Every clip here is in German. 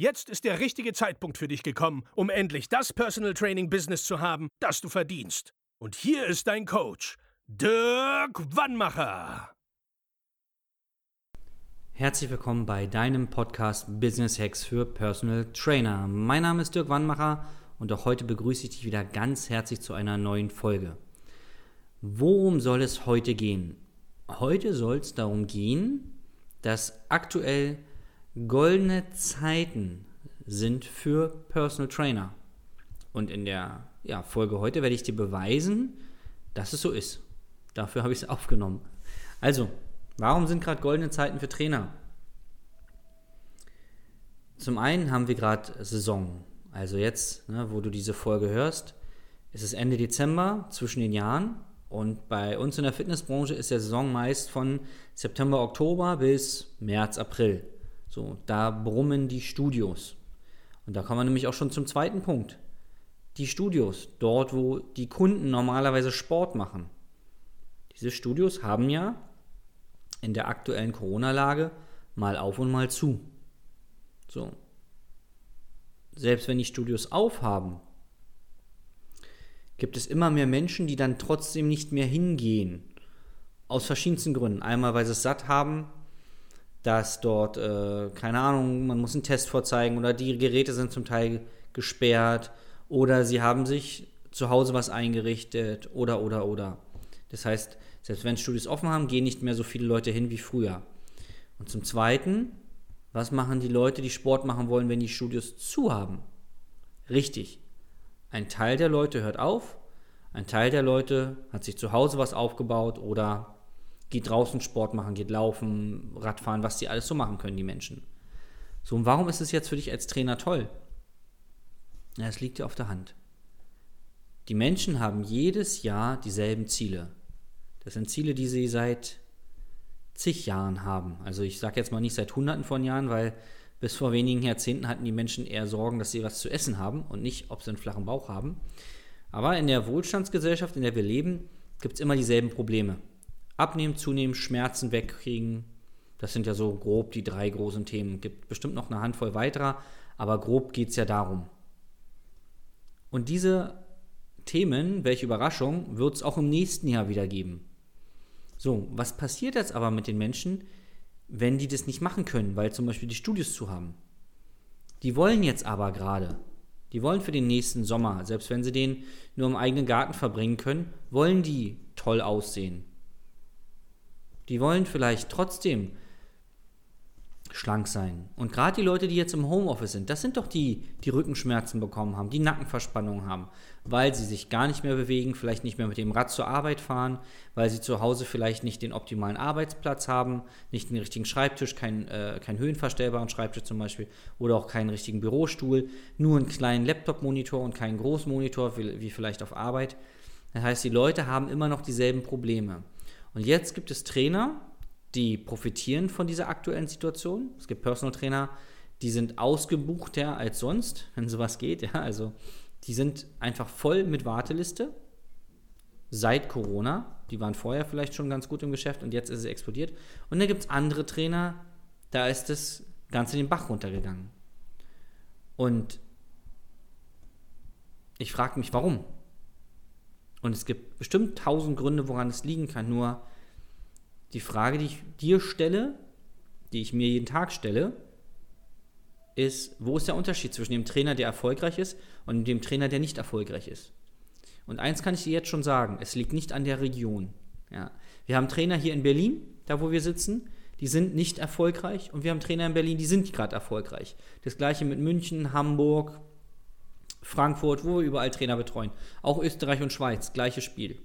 Jetzt ist der richtige Zeitpunkt für dich gekommen, um endlich das Personal Training Business zu haben, das du verdienst. Und hier ist dein Coach, Dirk Wannmacher. Herzlich willkommen bei deinem Podcast Business Hacks für Personal Trainer. Mein Name ist Dirk Wannmacher und auch heute begrüße ich dich wieder ganz herzlich zu einer neuen Folge. Worum soll es heute gehen? Heute soll es darum gehen, dass aktuell goldene Zeiten sind für Personal Trainer. Und in der ja, Folge heute werde ich dir beweisen, dass es so ist. Dafür habe ich es aufgenommen. Also, warum sind gerade goldene Zeiten für Trainer? Zum einen haben wir gerade Saison. Also jetzt, ne, wo du diese Folge hörst, ist es Ende Dezember zwischen den Jahren und bei uns in der Fitnessbranche ist der Saison meist von September, Oktober bis März, April. So, da brummen die Studios. Und da kommen wir nämlich auch schon zum zweiten Punkt. Die Studios, dort wo die Kunden normalerweise Sport machen. Diese Studios haben ja in der aktuellen Corona-Lage mal auf und mal zu. So, selbst wenn die Studios aufhaben, gibt es immer mehr Menschen, die dann trotzdem nicht mehr hingehen. Aus verschiedensten Gründen. Einmal, weil sie es satt haben, dass dort, äh, keine Ahnung, man muss einen Test vorzeigen oder die Geräte sind zum Teil gesperrt oder sie haben sich zu Hause was eingerichtet oder, oder, oder. Das heißt, selbst wenn Studios offen haben, gehen nicht mehr so viele Leute hin wie früher. Und zum Zweiten was machen die Leute, die Sport machen wollen, wenn die Studios zu haben? Richtig. Ein Teil der Leute hört auf, ein Teil der Leute hat sich zu Hause was aufgebaut oder geht draußen Sport machen, geht laufen, Radfahren, was die alles so machen können, die Menschen. So, und warum ist es jetzt für dich als Trainer toll? Ja, es liegt dir auf der Hand. Die Menschen haben jedes Jahr dieselben Ziele. Das sind Ziele, die sie seit zig Jahren haben. Also ich sage jetzt mal nicht seit Hunderten von Jahren, weil bis vor wenigen Jahrzehnten hatten die Menschen eher Sorgen, dass sie was zu essen haben und nicht, ob sie einen flachen Bauch haben. Aber in der Wohlstandsgesellschaft, in der wir leben, gibt es immer dieselben Probleme. Abnehmen, zunehmen, Schmerzen wegkriegen. Das sind ja so grob die drei großen Themen. Es Gibt bestimmt noch eine Handvoll weiterer, aber grob geht es ja darum. Und diese Themen, welche Überraschung, wird es auch im nächsten Jahr wieder geben. So, was passiert jetzt aber mit den Menschen, wenn die das nicht machen können, weil zum Beispiel die Studios zu haben? Die wollen jetzt aber gerade, die wollen für den nächsten Sommer, selbst wenn sie den nur im eigenen Garten verbringen können, wollen die toll aussehen. Die wollen vielleicht trotzdem schlank sein. Und gerade die Leute, die jetzt im Homeoffice sind, das sind doch die, die Rückenschmerzen bekommen haben, die Nackenverspannungen haben, weil sie sich gar nicht mehr bewegen, vielleicht nicht mehr mit dem Rad zur Arbeit fahren, weil sie zu Hause vielleicht nicht den optimalen Arbeitsplatz haben, nicht den richtigen Schreibtisch, keinen äh, kein höhenverstellbaren Schreibtisch zum Beispiel oder auch keinen richtigen Bürostuhl, nur einen kleinen Laptop-Monitor und keinen Großmonitor wie, wie vielleicht auf Arbeit. Das heißt, die Leute haben immer noch dieselben Probleme. Und jetzt gibt es Trainer, die profitieren von dieser aktuellen Situation. Es gibt Personal Trainer, die sind ausgebuchter als sonst, wenn sowas geht. Ja, also die sind einfach voll mit Warteliste seit Corona. Die waren vorher vielleicht schon ganz gut im Geschäft und jetzt ist es explodiert. Und dann gibt es andere Trainer, da ist das Ganze den Bach runtergegangen. Und ich frage mich, warum. Und es gibt bestimmt tausend Gründe, woran es liegen kann. Nur die Frage, die ich dir stelle, die ich mir jeden Tag stelle, ist, wo ist der Unterschied zwischen dem Trainer, der erfolgreich ist, und dem Trainer, der nicht erfolgreich ist? Und eins kann ich dir jetzt schon sagen, es liegt nicht an der Region. Ja. Wir haben Trainer hier in Berlin, da wo wir sitzen, die sind nicht erfolgreich und wir haben Trainer in Berlin, die sind gerade erfolgreich. Das gleiche mit München, Hamburg, Frankfurt, wo wir überall Trainer betreuen. Auch Österreich und Schweiz, gleiches Spiel.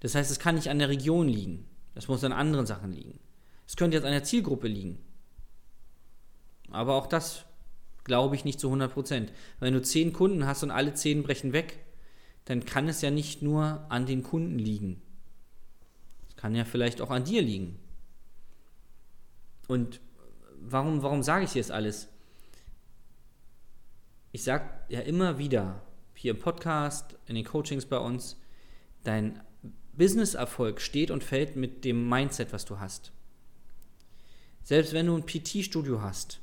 Das heißt, es kann nicht an der Region liegen. Das muss an anderen Sachen liegen. Es könnte jetzt an der Zielgruppe liegen. Aber auch das Glaube ich nicht zu 100 Prozent. Wenn du zehn Kunden hast und alle zehn brechen weg, dann kann es ja nicht nur an den Kunden liegen. Es kann ja vielleicht auch an dir liegen. Und warum, warum sage ich dir das alles? Ich sage ja immer wieder, hier im Podcast, in den Coachings bei uns, dein Business-Erfolg steht und fällt mit dem Mindset, was du hast. Selbst wenn du ein PT-Studio hast,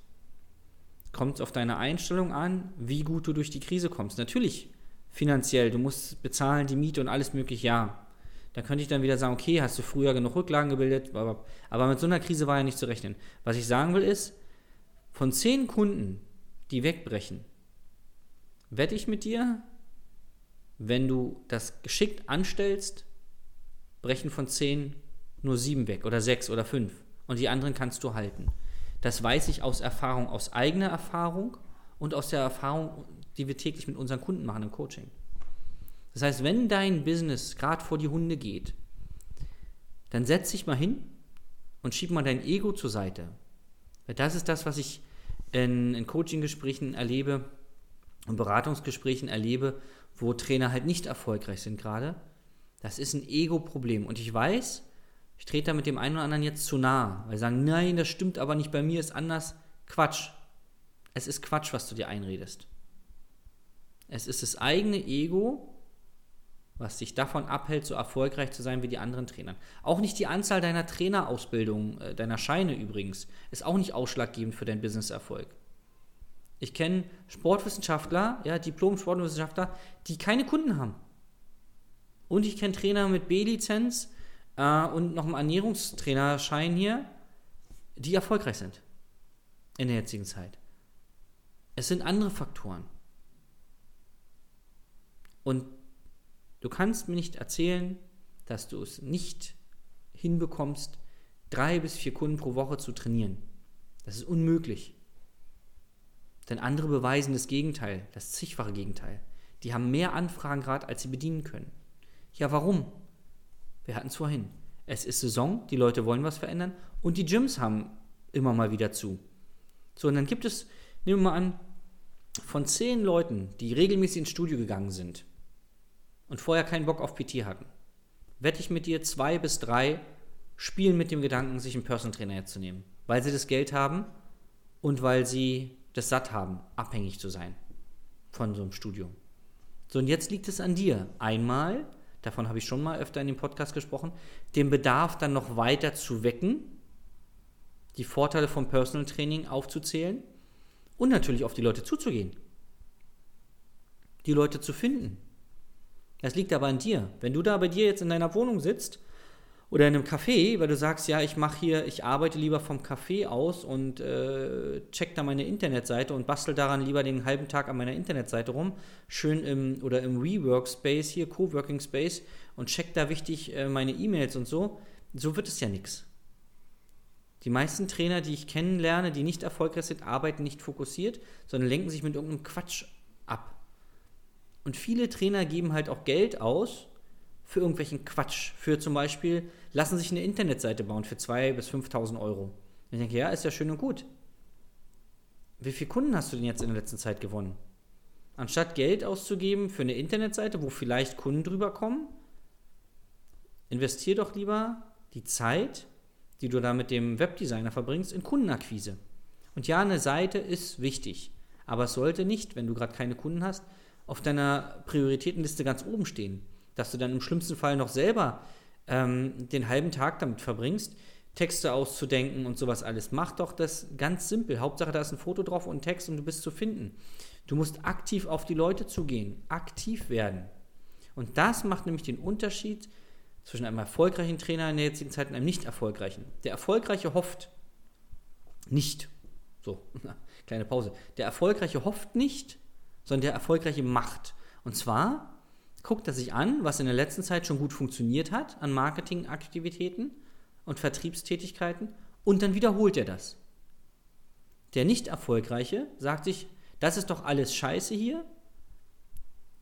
kommt es auf deine Einstellung an, wie gut du durch die Krise kommst. Natürlich finanziell, du musst bezahlen, die Miete und alles mögliche, ja. Da könnte ich dann wieder sagen, okay, hast du früher genug Rücklagen gebildet, aber, aber mit so einer Krise war ja nicht zu rechnen. Was ich sagen will ist, von zehn Kunden, die wegbrechen, wette ich mit dir, wenn du das geschickt anstellst, brechen von zehn nur sieben weg oder sechs oder fünf und die anderen kannst du halten. Das weiß ich aus Erfahrung, aus eigener Erfahrung und aus der Erfahrung, die wir täglich mit unseren Kunden machen im Coaching. Das heißt, wenn dein Business gerade vor die Hunde geht, dann setz dich mal hin und schieb mal dein Ego zur Seite. Das ist das, was ich in, in Coaching-Gesprächen erlebe und Beratungsgesprächen erlebe, wo Trainer halt nicht erfolgreich sind gerade. Das ist ein Ego-Problem. Und ich weiß, ich trete da mit dem einen oder anderen jetzt zu nah, weil sie sagen, nein, das stimmt aber nicht, bei mir ist anders. Quatsch. Es ist Quatsch, was du dir einredest. Es ist das eigene Ego, was dich davon abhält, so erfolgreich zu sein wie die anderen Trainer. Auch nicht die Anzahl deiner Trainerausbildung, äh, deiner Scheine übrigens, ist auch nicht ausschlaggebend für deinen Businesserfolg. Ich kenne Sportwissenschaftler, ja, Diplom-Sportwissenschaftler, die keine Kunden haben. Und ich kenne Trainer mit B-Lizenz äh, und noch einen Ernährungstrainerschein hier, die erfolgreich sind in der jetzigen Zeit. Es sind andere Faktoren. Und du kannst mir nicht erzählen, dass du es nicht hinbekommst, drei bis vier Kunden pro Woche zu trainieren. Das ist unmöglich. Denn andere beweisen das Gegenteil, das zigfache Gegenteil. Die haben mehr Anfragen gerade, als sie bedienen können. Ja, warum? Wir hatten es vorhin. Es ist Saison, die Leute wollen was verändern und die Gyms haben immer mal wieder zu. So, und dann gibt es, nehmen wir mal an, von zehn Leuten, die regelmäßig ins Studio gegangen sind und vorher keinen Bock auf PT hatten, wette ich mit dir, zwei bis drei spielen mit dem Gedanken, sich einen Personal Trainer zu nehmen, weil sie das Geld haben und weil sie das satt haben, abhängig zu sein von so einem Studium. So, und jetzt liegt es an dir, einmal, davon habe ich schon mal öfter in dem Podcast gesprochen, den Bedarf dann noch weiter zu wecken, die Vorteile vom Personal Training aufzuzählen und natürlich auf die Leute zuzugehen. Die Leute zu finden. Das liegt aber an dir. Wenn du da bei dir jetzt in deiner Wohnung sitzt oder in einem Café, weil du sagst, ja, ich mache hier, ich arbeite lieber vom Café aus und äh, check da meine Internetseite und bastel daran lieber den halben Tag an meiner Internetseite rum, schön im oder im WeWork Space hier, Coworking Space und check da wichtig äh, meine E-Mails und so, so wird es ja nichts. Die meisten Trainer, die ich kennenlerne, die nicht erfolgreich sind, arbeiten nicht fokussiert, sondern lenken sich mit irgendeinem Quatsch ab. Und viele Trainer geben halt auch Geld aus für irgendwelchen Quatsch. Für zum Beispiel, lassen sich eine Internetseite bauen für 2.000 bis 5.000 Euro. Und ich denke, ja, ist ja schön und gut. Wie viele Kunden hast du denn jetzt in der letzten Zeit gewonnen? Anstatt Geld auszugeben für eine Internetseite, wo vielleicht Kunden drüber kommen, investier doch lieber die Zeit, die du da mit dem Webdesigner verbringst, in Kundenakquise. Und ja, eine Seite ist wichtig, aber es sollte nicht, wenn du gerade keine Kunden hast, auf deiner Prioritätenliste ganz oben stehen dass du dann im schlimmsten Fall noch selber ähm, den halben Tag damit verbringst, Texte auszudenken und sowas alles. Mach doch das ganz simpel. Hauptsache, da ist ein Foto drauf und ein Text und du bist zu finden. Du musst aktiv auf die Leute zugehen, aktiv werden. Und das macht nämlich den Unterschied zwischen einem erfolgreichen Trainer in der jetzigen Zeit und einem nicht erfolgreichen. Der Erfolgreiche hofft nicht. So, kleine Pause. Der Erfolgreiche hofft nicht, sondern der Erfolgreiche macht. Und zwar guckt er sich an, was in der letzten Zeit schon gut funktioniert hat an Marketingaktivitäten und Vertriebstätigkeiten und dann wiederholt er das. Der nicht erfolgreiche sagt sich, das ist doch alles scheiße hier,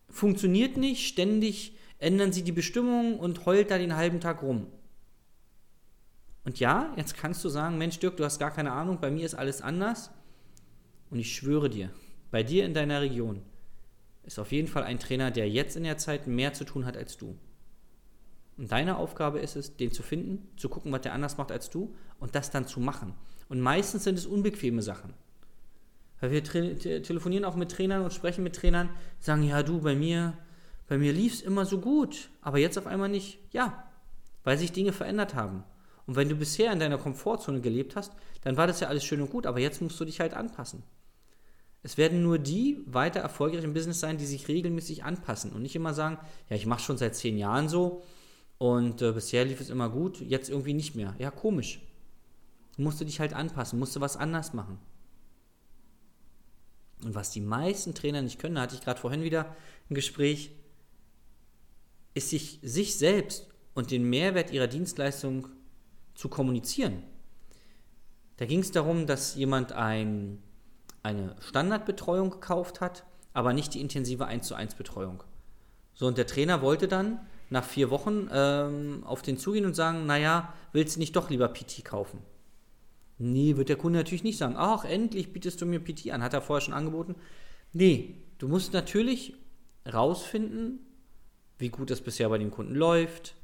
funktioniert nicht, ständig ändern sie die Bestimmungen und heult da den halben Tag rum. Und ja, jetzt kannst du sagen, Mensch Dirk, du hast gar keine Ahnung, bei mir ist alles anders. Und ich schwöre dir, bei dir in deiner Region ist auf jeden Fall ein Trainer, der jetzt in der Zeit mehr zu tun hat als du. Und deine Aufgabe ist es, den zu finden, zu gucken, was der anders macht als du und das dann zu machen. Und meistens sind es unbequeme Sachen. Weil wir te telefonieren auch mit Trainern und sprechen mit Trainern, sagen, ja du, bei mir, bei mir lief es immer so gut, aber jetzt auf einmal nicht. Ja, weil sich Dinge verändert haben. Und wenn du bisher in deiner Komfortzone gelebt hast, dann war das ja alles schön und gut, aber jetzt musst du dich halt anpassen. Es werden nur die weiter erfolgreich im Business sein, die sich regelmäßig anpassen und nicht immer sagen, ja, ich mache schon seit zehn Jahren so und äh, bisher lief es immer gut, jetzt irgendwie nicht mehr. Ja, komisch. Musst du dich halt anpassen, musst du was anders machen. Und was die meisten Trainer nicht können, da hatte ich gerade vorhin wieder ein Gespräch, ist sich, sich selbst und den Mehrwert ihrer Dienstleistung zu kommunizieren. Da ging es darum, dass jemand ein, eine Standardbetreuung gekauft hat, aber nicht die intensive 1 zu 1 Betreuung. So, und der Trainer wollte dann nach vier Wochen ähm, auf den zugehen und sagen, naja, willst du nicht doch lieber PT kaufen? Nee, wird der Kunde natürlich nicht sagen, ach, endlich bietest du mir PT an, hat er vorher schon angeboten. Nee, du musst natürlich rausfinden, wie gut das bisher bei dem Kunden läuft,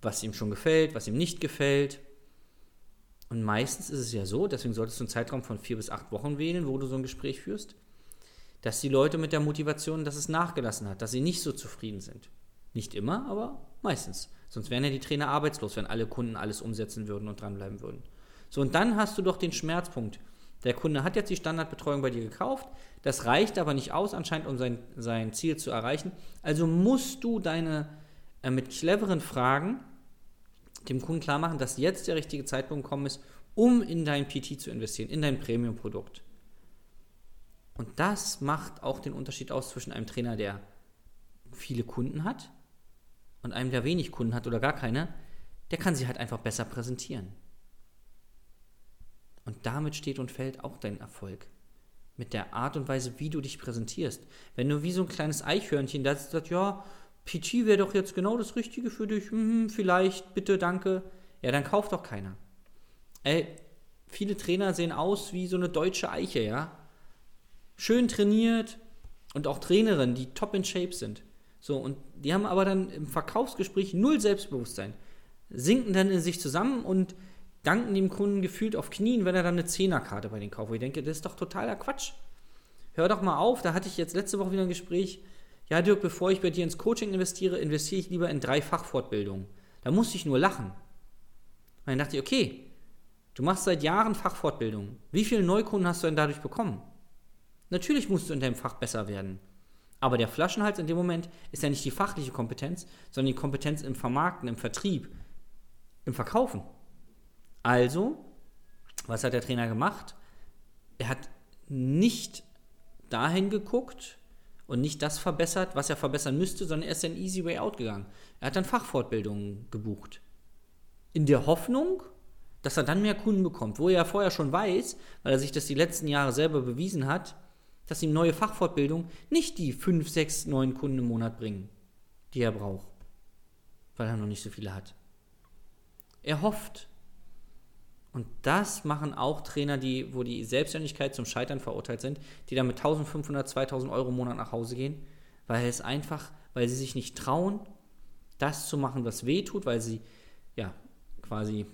was ihm schon gefällt, was ihm nicht gefällt. Und meistens ist es ja so, deswegen solltest du einen Zeitraum von vier bis acht Wochen wählen, wo du so ein Gespräch führst, dass die Leute mit der Motivation, dass es nachgelassen hat, dass sie nicht so zufrieden sind. Nicht immer, aber meistens. Sonst wären ja die Trainer arbeitslos, wenn alle Kunden alles umsetzen würden und dranbleiben würden. So, und dann hast du doch den Schmerzpunkt. Der Kunde hat jetzt die Standardbetreuung bei dir gekauft, das reicht aber nicht aus anscheinend, um sein, sein Ziel zu erreichen. Also musst du deine äh, mit cleveren Fragen dem Kunden klar machen, dass jetzt der richtige Zeitpunkt gekommen ist, um in dein PT zu investieren, in dein Premium-Produkt. Und das macht auch den Unterschied aus zwischen einem Trainer, der viele Kunden hat und einem, der wenig Kunden hat oder gar keine. Der kann sie halt einfach besser präsentieren. Und damit steht und fällt auch dein Erfolg. Mit der Art und Weise, wie du dich präsentierst. Wenn du wie so ein kleines Eichhörnchen da sagt, ja, PT wäre doch jetzt genau das Richtige für dich, hm, vielleicht, bitte, danke. Ja, dann kauft doch keiner. Ey, viele Trainer sehen aus wie so eine deutsche Eiche, ja. Schön trainiert und auch Trainerinnen, die top in Shape sind. So, und die haben aber dann im Verkaufsgespräch null Selbstbewusstsein. Sinken dann in sich zusammen und danken dem Kunden gefühlt auf Knien, wenn er dann eine Zehnerkarte bei den kauft. Ich denke, das ist doch totaler Quatsch. Hör doch mal auf, da hatte ich jetzt letzte Woche wieder ein Gespräch. Ja, Dirk, bevor ich bei dir ins Coaching investiere, investiere ich lieber in drei Fachfortbildungen. Da musste ich nur lachen. Und dann dachte ich, okay, du machst seit Jahren Fachfortbildungen. Wie viele Neukunden hast du denn dadurch bekommen? Natürlich musst du in deinem Fach besser werden. Aber der Flaschenhals in dem Moment ist ja nicht die fachliche Kompetenz, sondern die Kompetenz im Vermarkten, im Vertrieb, im Verkaufen. Also, was hat der Trainer gemacht? Er hat nicht dahin geguckt und nicht das verbessert, was er verbessern müsste, sondern er ist ein easy way out gegangen. Er hat dann Fachfortbildungen gebucht. In der Hoffnung, dass er dann mehr Kunden bekommt, wo er ja vorher schon weiß, weil er sich das die letzten Jahre selber bewiesen hat, dass ihm neue Fachfortbildungen nicht die 5, 6, 9 Kunden im Monat bringen, die er braucht, weil er noch nicht so viele hat. Er hofft, und das machen auch Trainer, die, wo die Selbstständigkeit zum Scheitern verurteilt sind, die dann mit 1500, 2000 Euro im Monat nach Hause gehen, weil es einfach, weil sie sich nicht trauen, das zu machen, was weh tut, weil sie, ja, quasi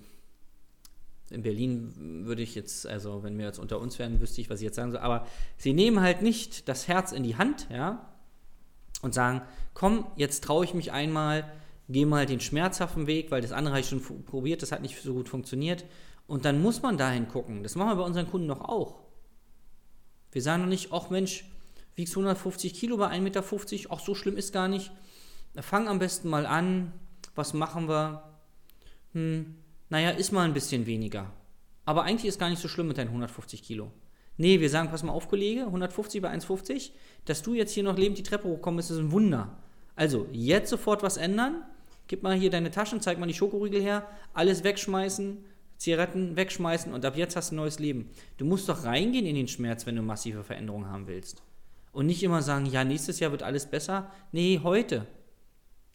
in Berlin würde ich jetzt, also wenn wir jetzt unter uns wären, wüsste ich, was ich jetzt sagen soll, aber sie nehmen halt nicht das Herz in die Hand, ja, und sagen, komm, jetzt traue ich mich einmal, gehe mal den schmerzhaften Weg, weil das andere habe ich schon probiert, das hat nicht so gut funktioniert und dann muss man dahin gucken. Das machen wir bei unseren Kunden doch auch. Wir sagen doch nicht, ach Mensch, wiegst 150 Kilo bei 1,50 Meter, ach so schlimm ist gar nicht. Fang am besten mal an. Was machen wir? Hm, naja, ist mal ein bisschen weniger. Aber eigentlich ist gar nicht so schlimm mit deinen 150 Kilo. Nee, wir sagen, pass mal auf, Kollege, 150 bei 1,50, dass du jetzt hier noch lebend die Treppe hochkommst, ist ein Wunder. Also, jetzt sofort was ändern. Gib mal hier deine Taschen, zeig mal die Schokoriegel her, alles wegschmeißen, Zigaretten wegschmeißen und ab jetzt hast du ein neues Leben. Du musst doch reingehen in den Schmerz, wenn du massive Veränderungen haben willst. Und nicht immer sagen, ja, nächstes Jahr wird alles besser. Nee, heute.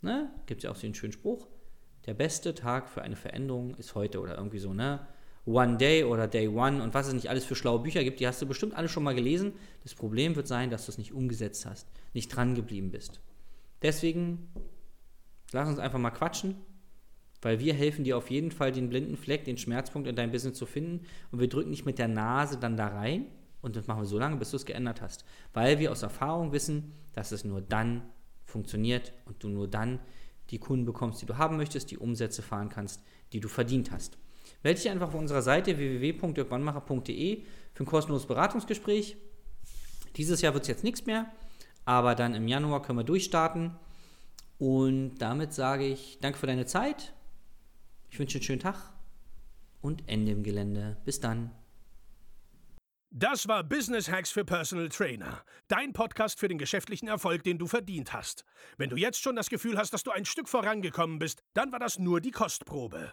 Ne? Gibt es ja auch so einen schönen Spruch. Der beste Tag für eine Veränderung ist heute oder irgendwie so, ne? One Day oder Day One und was es nicht alles für schlaue Bücher gibt, die hast du bestimmt alle schon mal gelesen. Das Problem wird sein, dass du es nicht umgesetzt hast, nicht dran geblieben bist. Deswegen lass uns einfach mal quatschen, weil wir helfen dir auf jeden Fall, den blinden Fleck, den Schmerzpunkt in deinem Business zu finden und wir drücken nicht mit der Nase dann da rein und das machen wir so lange, bis du es geändert hast, weil wir aus Erfahrung wissen, dass es nur dann funktioniert und du nur dann die Kunden bekommst, die du haben möchtest, die Umsätze fahren kannst, die du verdient hast. Melde dich einfach auf unserer Seite www.dirkwannmacher.de für ein kostenloses Beratungsgespräch. Dieses Jahr wird es jetzt nichts mehr, aber dann im Januar können wir durchstarten. Und damit sage ich danke für deine Zeit. Ich wünsche einen schönen Tag und Ende im Gelände. Bis dann. Das war Business Hacks für Personal Trainer. Dein Podcast für den geschäftlichen Erfolg, den du verdient hast. Wenn du jetzt schon das Gefühl hast, dass du ein Stück vorangekommen bist, dann war das nur die Kostprobe.